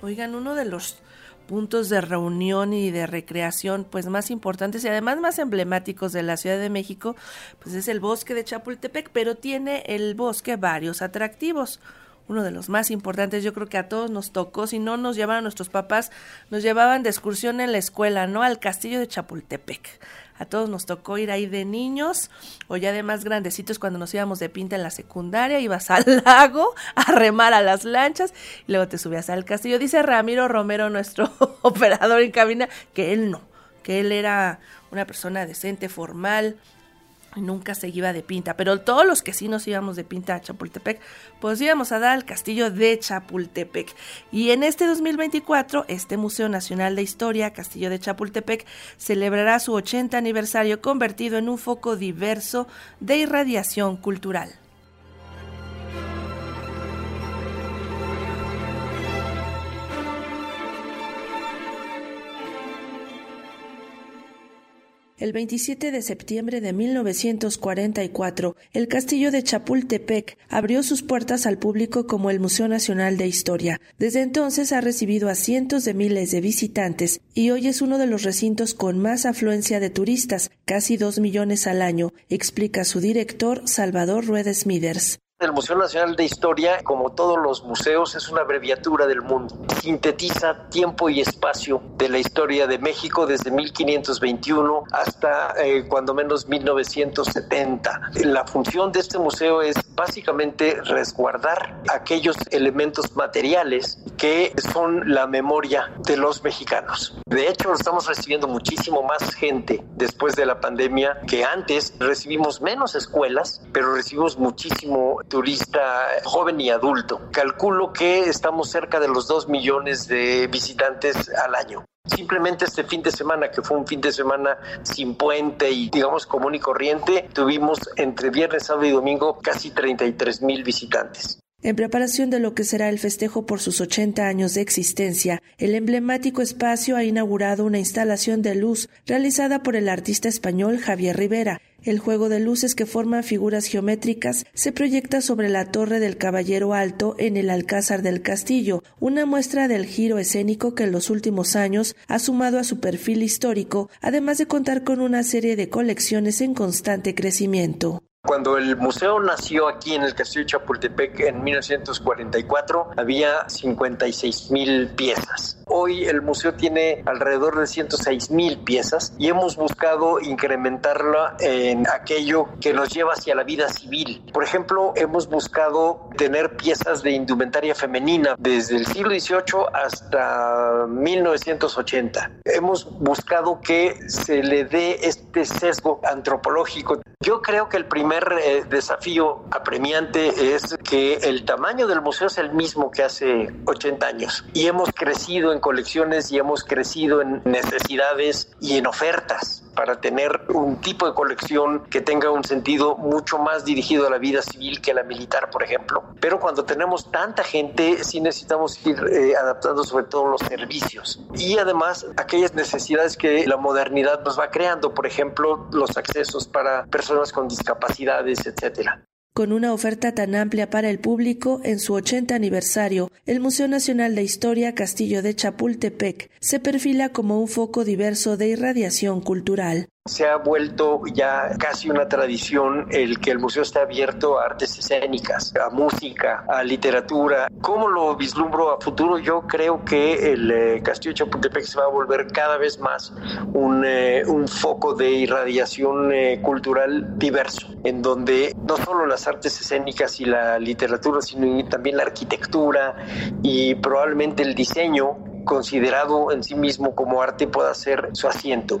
Oigan, uno de los puntos de reunión y de recreación pues más importantes y además más emblemáticos de la Ciudad de México pues es el bosque de Chapultepec, pero tiene el bosque varios atractivos. Uno de los más importantes, yo creo que a todos nos tocó, si no nos llevaban nuestros papás, nos llevaban de excursión en la escuela, ¿no? Al castillo de Chapultepec. A todos nos tocó ir ahí de niños o ya de más grandecitos cuando nos íbamos de pinta en la secundaria, ibas al lago a remar a las lanchas y luego te subías al castillo. Dice Ramiro Romero, nuestro operador en cabina, que él no, que él era una persona decente, formal, nunca se iba de pinta, pero todos los que sí nos íbamos de pinta a Chapultepec, pues íbamos a dar al castillo de Chapultepec. Y en este 2024, este Museo Nacional de Historia, Castillo de Chapultepec, celebrará su 80 aniversario convertido en un foco diverso de irradiación cultural. El 27 de septiembre de 1944, el castillo de Chapultepec abrió sus puertas al público como el Museo Nacional de Historia. Desde entonces ha recibido a cientos de miles de visitantes y hoy es uno de los recintos con más afluencia de turistas, casi dos millones al año, explica su director Salvador Rueda Smithers. El Museo Nacional de Historia, como todos los museos, es una abreviatura del mundo. Sintetiza tiempo y espacio de la historia de México desde 1521 hasta eh, cuando menos 1970. La función de este museo es básicamente resguardar aquellos elementos materiales que son la memoria de los mexicanos. De hecho, estamos recibiendo muchísimo más gente después de la pandemia que antes. Recibimos menos escuelas, pero recibimos muchísimo turista joven y adulto. Calculo que estamos cerca de los 2 millones de visitantes al año. Simplemente este fin de semana, que fue un fin de semana sin puente y digamos común y corriente, tuvimos entre viernes, sábado y domingo casi 33 mil visitantes. En preparación de lo que será el festejo por sus 80 años de existencia, el emblemático espacio ha inaugurado una instalación de luz realizada por el artista español Javier Rivera. El juego de luces que forman figuras geométricas se proyecta sobre la torre del Caballero Alto en el Alcázar del Castillo, una muestra del giro escénico que en los últimos años ha sumado a su perfil histórico, además de contar con una serie de colecciones en constante crecimiento. Cuando el museo nació aquí en el Castillo de Chapultepec en 1944, había 56 mil piezas. Hoy el museo tiene alrededor de 106 mil piezas y hemos buscado incrementarla en aquello que nos lleva hacia la vida civil. Por ejemplo, hemos buscado tener piezas de indumentaria femenina desde el siglo XVIII hasta 1980. Hemos buscado que se le dé este sesgo antropológico. Yo creo que el primer eh, desafío apremiante es que el tamaño del museo es el mismo que hace 80 años y hemos crecido en colecciones y hemos crecido en necesidades y en ofertas para tener un tipo de colección que tenga un sentido mucho más dirigido a la vida civil que a la militar, por ejemplo. Pero cuando tenemos tanta gente, sí necesitamos ir eh, adaptando sobre todo los servicios y además aquellas necesidades que la modernidad nos va creando, por ejemplo, los accesos para personas con discapacidades. Con una oferta tan amplia para el público, en su 80 aniversario, el Museo Nacional de Historia Castillo de Chapultepec se perfila como un foco diverso de irradiación cultural se ha vuelto ya casi una tradición el que el museo esté abierto a artes escénicas, a música, a literatura. ¿Cómo lo vislumbro a futuro? Yo creo que el eh, Castillo de Chapultepec se va a volver cada vez más un, eh, un foco de irradiación eh, cultural diverso, en donde no solo las artes escénicas y la literatura, sino también la arquitectura y probablemente el diseño considerado en sí mismo como arte pueda ser su asiento.